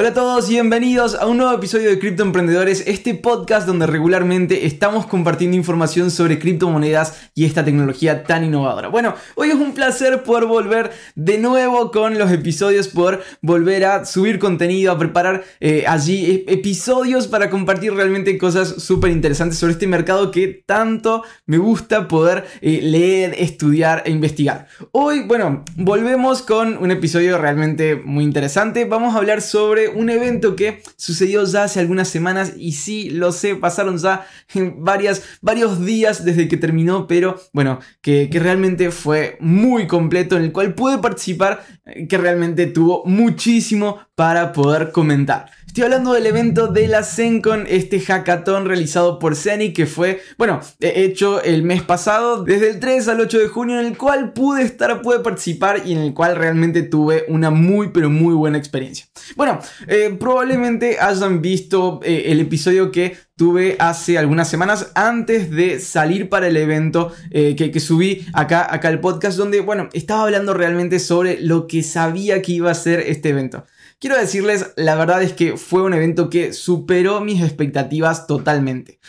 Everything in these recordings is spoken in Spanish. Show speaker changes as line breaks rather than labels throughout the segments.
Hola a todos y bienvenidos a un nuevo episodio de Cripto Emprendedores, este podcast donde regularmente estamos compartiendo información sobre criptomonedas y esta tecnología tan innovadora. Bueno, hoy es un placer poder volver de nuevo con los episodios, por volver a subir contenido, a preparar eh, allí episodios para compartir realmente cosas súper interesantes sobre este mercado que tanto me gusta poder eh, leer, estudiar e investigar. Hoy, bueno, volvemos con un episodio realmente muy interesante. Vamos a hablar sobre un evento que sucedió ya hace algunas semanas y sí, lo sé, pasaron ya varias, varios días desde que terminó, pero bueno, que, que realmente fue muy completo en el cual pude participar, eh, que realmente tuvo muchísimo para poder comentar. Estoy hablando del evento de la Zencon, este hackathon realizado por Zenic que fue, bueno, hecho el mes pasado, desde el 3 al 8 de junio, en el cual pude estar, pude participar y en el cual realmente tuve una muy, pero muy buena experiencia. Bueno, eh, probablemente hayan visto eh, el episodio que tuve hace algunas semanas antes de salir para el evento eh, que, subí acá, acá el podcast donde, bueno, estaba hablando realmente sobre lo que sabía que iba a ser este evento. Quiero decirles, la verdad es que fue un evento que superó mis expectativas totalmente.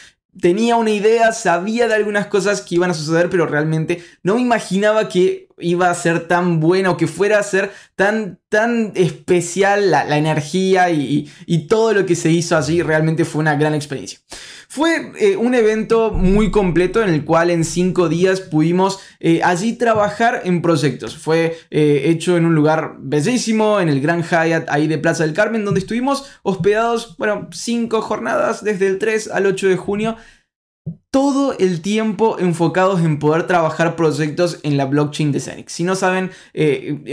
Tenía una idea, sabía de algunas cosas que iban a suceder, pero realmente no me imaginaba que iba a ser tan bueno, que fuera a ser tan, tan especial la, energía y, y, todo lo que se hizo allí. Realmente fue una gran experiencia. Fue eh, un evento muy completo en el cual en cinco días pudimos eh, allí trabajar en proyectos. Fue eh, hecho en un lugar bellísimo, en el Gran Hyatt ahí de Plaza del Carmen, donde estuvimos hospedados, bueno, cinco jornadas desde el 3 al 8 de junio todo el tiempo enfocados en poder trabajar proyectos en la blockchain de Zenix. Si no saben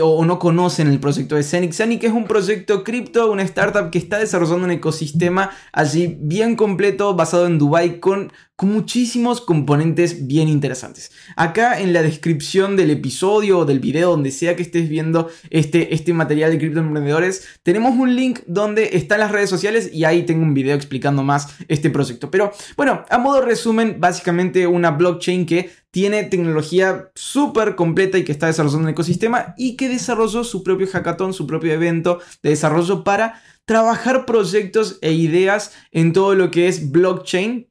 o no conocen el proyecto de Zenix, Zenix es un proyecto cripto, una startup que está desarrollando un ecosistema allí bien completo basado en Dubai con con muchísimos componentes bien interesantes. Acá en la descripción del episodio o del video, donde sea que estés viendo este, este material de criptoemprendedores, tenemos un link donde están las redes sociales y ahí tengo un video explicando más este proyecto. Pero bueno, a modo resumen, básicamente una blockchain que tiene tecnología súper completa y que está desarrollando un ecosistema y que desarrolló su propio hackathon, su propio evento de desarrollo para trabajar proyectos e ideas en todo lo que es blockchain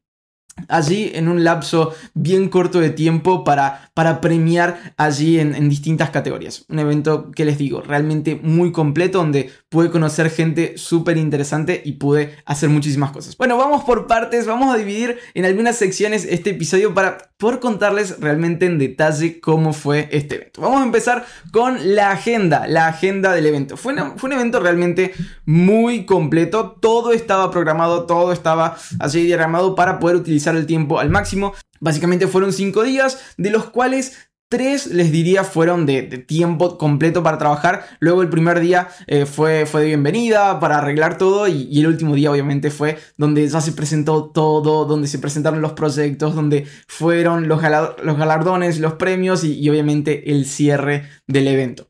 allí en un lapso bien corto de tiempo para, para premiar allí en, distintas categorías. Un evento que les digo, realmente muy completo donde pude conocer gente súper interesante y pude hacer muchísimas cosas. Bueno, vamos por partes, vamos a dividir en algunas secciones este episodio para poder contarles realmente en detalle cómo fue este evento. Vamos a empezar con la agenda, la agenda del evento. Fue, fue un evento realmente muy completo, todo estaba programado, todo estaba allí diagramado para poder utilizar el tiempo al máximo. Básicamente fueron 5 días, de los cuales Tres, les diría, fueron de, tiempo completo para trabajar. Luego el primer día eh, fue, fue de bienvenida para arreglar todo y, el último día obviamente fue donde ya se presentó todo, donde se presentaron los proyectos, donde fueron los, los galardones, los premios y, obviamente el cierre del evento.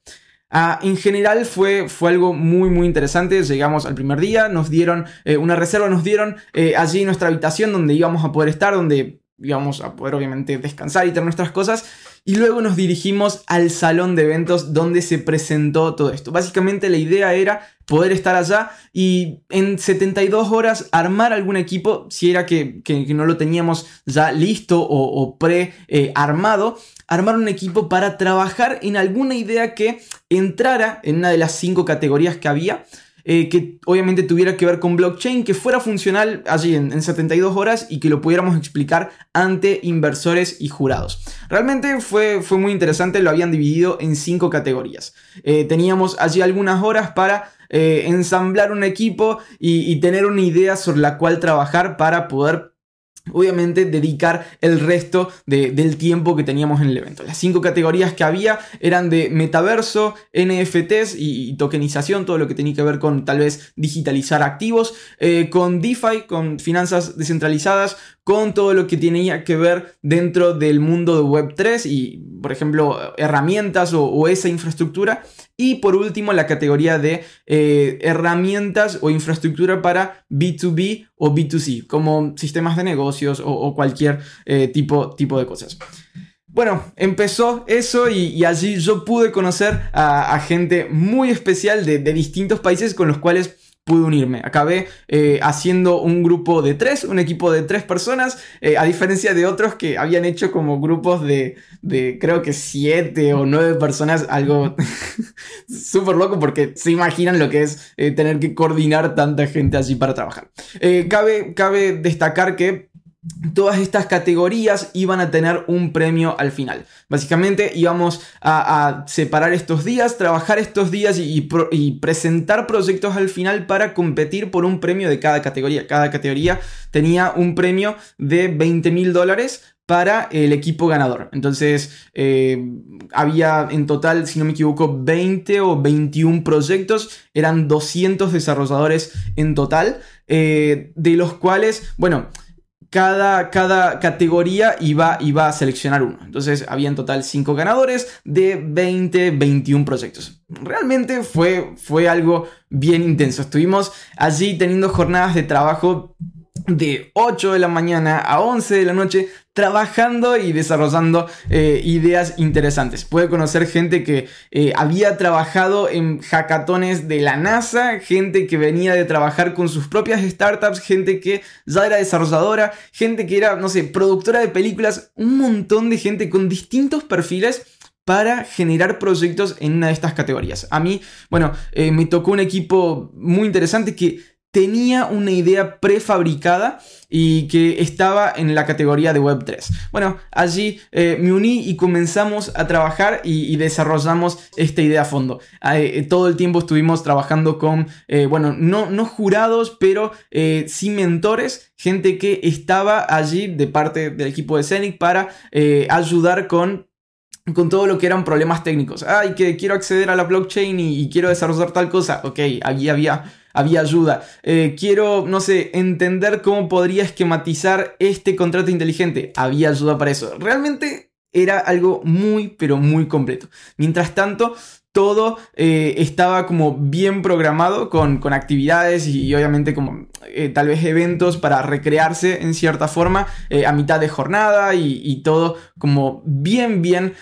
Ah, en general fue, fue algo muy muy interesante. Llegamos al primer día, nos dieron eh, una reserva, nos dieron eh, allí nuestra habitación donde íbamos a poder estar, donde íbamos a poder obviamente descansar y tener nuestras cosas. Y luego nos dirigimos al salón de eventos donde se presentó todo esto. Básicamente la idea era poder estar allá y en 72 horas armar algún equipo, si era que, no lo teníamos ya listo o, pre-armado, armar un equipo para trabajar en alguna idea que entrara en una de las cinco categorías que había eh, que obviamente tuviera que ver con blockchain, que fuera funcional allí en, 72 horas y que lo pudiéramos explicar ante inversores y jurados. Realmente fue, fue muy interesante, lo habían dividido en cinco categorías. Eh, teníamos allí algunas horas para eh, ensamblar un equipo y, y tener una idea sobre la cual trabajar para poder obviamente dedicar el resto del tiempo que teníamos en el evento. Las cinco categorías que había eran de metaverso, NFTs y, tokenización, todo lo que tenía que ver con tal vez digitalizar activos, eh, con DeFi, con finanzas descentralizadas, con todo lo que tenía que ver dentro del mundo de Web3 y, por ejemplo, herramientas o, esa infraestructura. Y por último, la categoría de eh, herramientas o infraestructura para B2B o B2C, como sistemas de negocios o, cualquier eh, tipo, tipo de cosas. Bueno, empezó eso y, allí yo pude conocer a, gente muy especial de, de distintos países con los cuales pude unirme. Acabé eh, haciendo un grupo de tres, un equipo de tres personas, eh, a diferencia de otros que habían hecho como grupos de, de creo que siete o nueve personas, algo súper loco porque se imaginan lo que es eh, tener que coordinar tanta gente así para trabajar. cabe, cabe destacar que todas estas categorías iban a tener un premio al final. Básicamente íbamos a, separar estos días, trabajar estos días y, presentar proyectos al final para competir por un premio de cada categoría. Cada categoría tenía un premio de 20 mil dólares para el equipo ganador. Entonces, eh, había en total, si no me equivoco, 20 o 21 proyectos. Eran 200 desarrolladores en total, eh, de los cuales, bueno, cada, cada categoría iba, iba, a seleccionar uno. Entonces había en total 5 ganadores de 20, 21 proyectos. Realmente fue, fue algo bien intenso. Estuvimos allí teniendo jornadas de trabajo de 8 de la mañana a 11 de la noche trabajando y desarrollando eh, ideas interesantes. Puede conocer gente que eh, había trabajado en hackatones de la NASA, gente que venía de trabajar con sus propias startups, gente que ya era desarrolladora, gente que era, no sé, productora de películas, un montón de gente con distintos perfiles para generar proyectos en una de estas categorías. A mí, bueno, eh, me tocó un equipo muy interesante que tenía una idea prefabricada y que estaba en la categoría de Web3. Bueno, allí eh, me uní y comenzamos a trabajar y, desarrollamos esta idea a fondo. Eh, todo el tiempo estuvimos trabajando con, eh, bueno, no, no, jurados, pero sí mentores, gente que estaba allí de parte del equipo de Scenic para ayudar con con todo lo que eran problemas técnicos. Ay, que quiero acceder a la blockchain y, y quiero desarrollar tal cosa. Ok, allí había había ayuda. Eh, quiero, no sé, entender cómo podría esquematizar este contrato inteligente. Había ayuda para eso. Realmente era algo muy, pero muy completo. Mientras tanto, todo eh, estaba como bien programado con, actividades y, obviamente como eh, tal vez eventos para recrearse en cierta forma a mitad de jornada y, todo como bien bien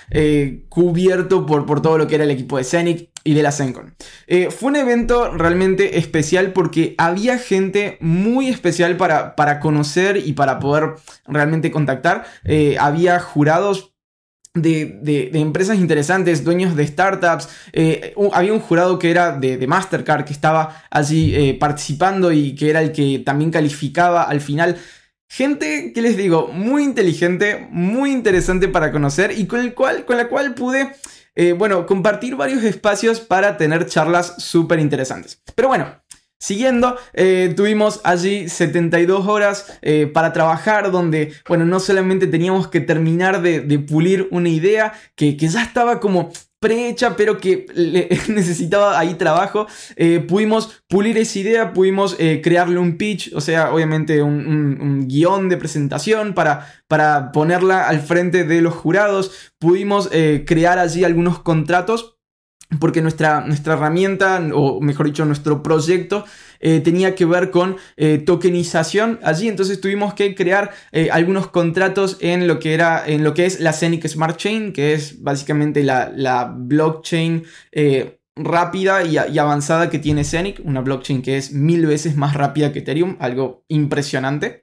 cubierto por, por todo lo que era el equipo de Scenic y de la Sencon. Eh, fue un evento realmente especial porque había gente muy especial para, para conocer y para poder realmente contactar. Eh, había jurados de, empresas interesantes, dueños de startups. Eh, había un jurado que era de, Mastercard que estaba allí participando y que era el que también calificaba al final. Gente que les digo, muy inteligente, muy interesante para conocer y con, el cual, con la cual pude eh, bueno, compartir varios espacios para tener charlas súper interesantes. Pero bueno, Siguiendo, eh, tuvimos allí 72 horas eh, para trabajar donde, bueno, no solamente teníamos que terminar de, pulir una idea que, que, ya estaba como prehecha, pero que necesitaba ahí trabajo. Eh, pudimos pulir esa idea, pudimos crearle un pitch, o sea, obviamente un, guion de presentación para, para, ponerla al frente de los jurados. Pudimos crear allí algunos contratos porque nuestra, nuestra herramienta, o mejor dicho, nuestro proyecto eh, tenía que ver con eh, tokenización allí, entonces tuvimos que crear eh, algunos contratos en lo que era, en lo que es la Scenic Smart Chain, que es básicamente la, blockchain rápida y, avanzada que tiene Scenic, una blockchain que es mil veces más rápida que Ethereum, algo impresionante.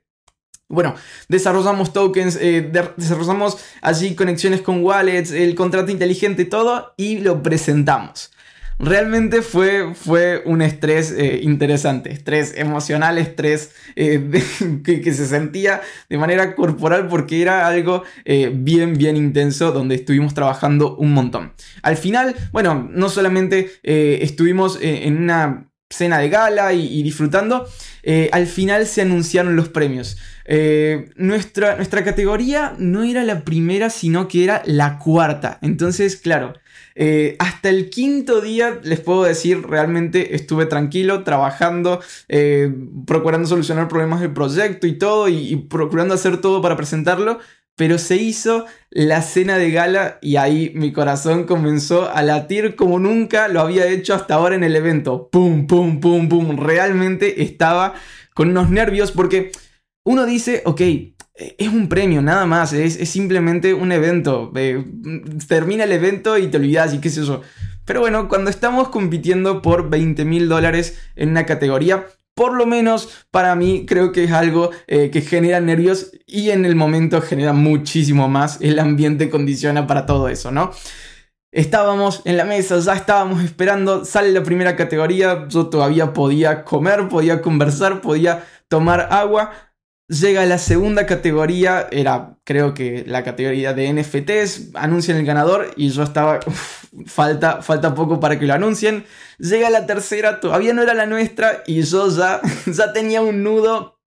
Bueno, desarrollamos tokens, desarrollamos allí conexiones con wallets, el contrato inteligente, todo y lo presentamos realmente fue, fue un estrés eh, interesante, estrés emocional, estrés eh, que, se sentía de manera corporal porque era algo eh, bien, bien intenso donde estuvimos trabajando un montón. Al final, bueno, no solamente estuvimos en una cena de gala y, disfrutando, al final se anunciaron los premios. nuestra, nuestra categoría no era la primera, sino que era la cuarta. Entonces, claro, eh, hasta el quinto día, les puedo decir, realmente estuve tranquilo, trabajando, eh, procurando solucionar problemas del proyecto y todo, y, procurando hacer todo para presentarlo. Pero se hizo la cena de gala y ahí mi corazón comenzó a latir como nunca lo había hecho hasta ahora en el evento. Pum, pum, pum, pum. Realmente estaba con unos nervios porque uno dice, ok, es un premio, nada más, es, simplemente un evento. termina el evento y te olvidas y qué sé yo. Pero bueno, cuando estamos compitiendo por 20 mil dólares en una categoría, por lo menos para mí creo que es algo eh, que genera nervios y en el momento genera muchísimo más. El ambiente condiciona para todo eso, ¿no? Estábamos en la mesa, ya estábamos esperando, sale la primera categoría, yo todavía podía comer, podía conversar, podía tomar agua, Llega la segunda categoría, era creo que la categoría de NFTs, anuncian el ganador y yo estaba, falta, falta poco para que lo anuncien. Llega la tercera, todavía no era la nuestra y yo ya, ya tenía un nudo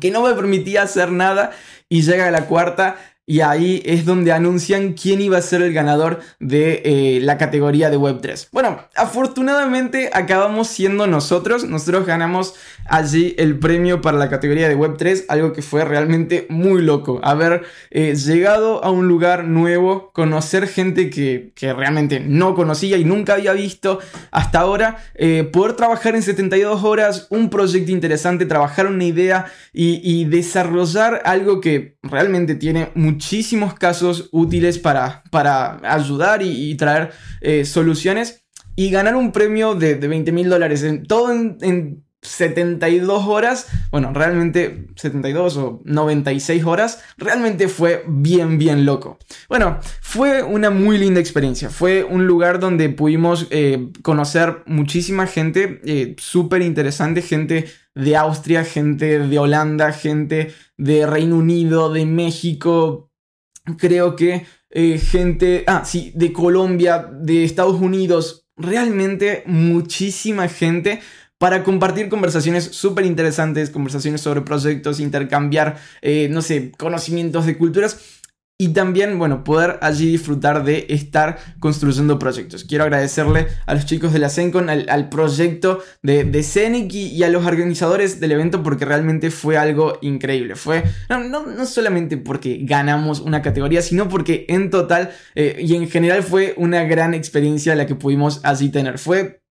que no me permitía hacer nada y llega la cuarta y ahí es donde anuncian quién iba a ser el ganador de eh, la categoría de Web3. Bueno, afortunadamente acabamos siendo nosotros. Nosotros ganamos allí el premio para la categoría de Web3, algo que fue realmente muy loco. Haber eh, llegado a un lugar nuevo, conocer gente que, realmente no conocía y nunca había visto hasta ahora, eh, poder trabajar en 72 horas, un proyecto interesante, trabajar una idea y, desarrollar algo que realmente tiene muchísimos casos útiles para, para ayudar y, traer eh, soluciones y ganar un premio de, de 20 mil dólares. Todo en 72 horas, bueno, realmente 72 o 96 horas, realmente fue bien, bien loco. Bueno, fue una muy linda experiencia, fue un lugar donde pudimos eh, conocer muchísima gente eh, súper interesante, gente de Austria, gente de Holanda, gente de Reino Unido, de México, creo que eh, gente, ah, sí, de Colombia, de Estados Unidos, realmente muchísima gente para compartir conversaciones súper interesantes, conversaciones sobre proyectos, intercambiar, eh, no sé, conocimientos de culturas. Y también, bueno, poder allí disfrutar de estar construyendo proyectos. Quiero agradecerle a los chicos de la Sencon, al, proyecto de, de y, a los organizadores del evento porque realmente fue algo increíble. Fue, no, no, solamente porque ganamos una categoría, sino porque en total eh, y en general fue una gran experiencia la que pudimos allí tener. Fue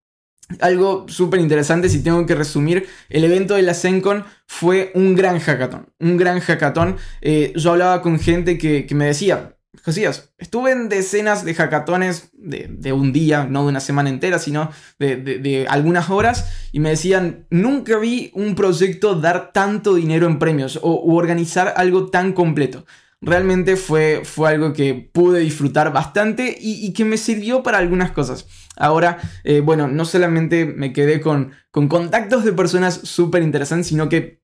algo súper interesante, si tengo que resumir, el evento de la Sencon fue un gran hackathon. Un gran hackathon. Eh, yo hablaba con gente que, me decía, Josías, estuve en decenas de hackatones de, un día, no de una semana entera, sino de, algunas horas, y me decían, nunca vi un proyecto dar tanto dinero en premios o organizar algo tan completo realmente fue, fue algo que pude disfrutar bastante y, que me sirvió para algunas cosas. Ahora, eh, bueno, no solamente me quedé con, con contactos de personas súper interesantes, sino que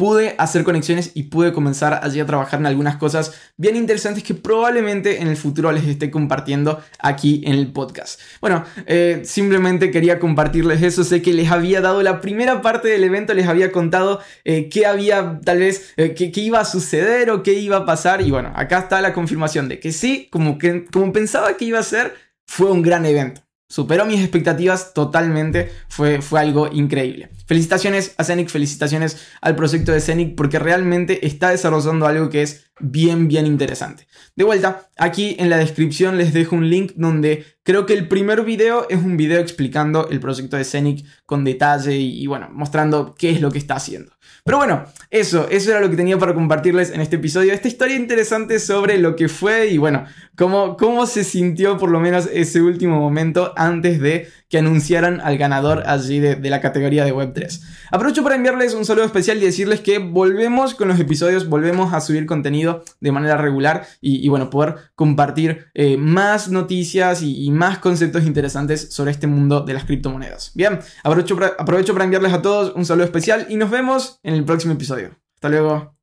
pude hacer conexiones y pude comenzar allí a trabajar en algunas cosas bien interesantes que probablemente en el futuro les esté compartiendo aquí en el podcast. Bueno, eh, simplemente quería compartirles eso. Sé que les había dado la primera parte del evento, les había contado eh, qué había tal vez, eh, qué, iba a suceder o qué iba a pasar. Y bueno, acá está la confirmación de que sí, como, que, como pensaba que iba a ser, fue un gran evento. Superó mis expectativas totalmente, fue, fue algo increíble. Felicitaciones a Scenic, felicitaciones al proyecto de Scenic porque realmente está desarrollando algo que es bien, bien interesante. De vuelta, aquí en la descripción les dejo un link donde creo que el primer video es un video explicando el proyecto de Scenic con detalle y, bueno, mostrando qué es lo que está haciendo. Pero bueno, eso, eso era lo que tenía para compartirles en este episodio. Esta historia interesante sobre lo que fue y bueno, cómo, cómo se sintió por lo menos ese último momento antes de que anunciaran al ganador allí de, la categoría de Web3. Aprovecho para enviarles un saludo especial y decirles que volvemos con los episodios, volvemos a subir contenido de manera regular y, bueno, poder compartir eh, más noticias y, más conceptos interesantes sobre este mundo de las criptomonedas. Bien, aprovecho aprovecho para enviarles a todos un saludo especial y nos vemos en el próximo episodio. Hasta luego.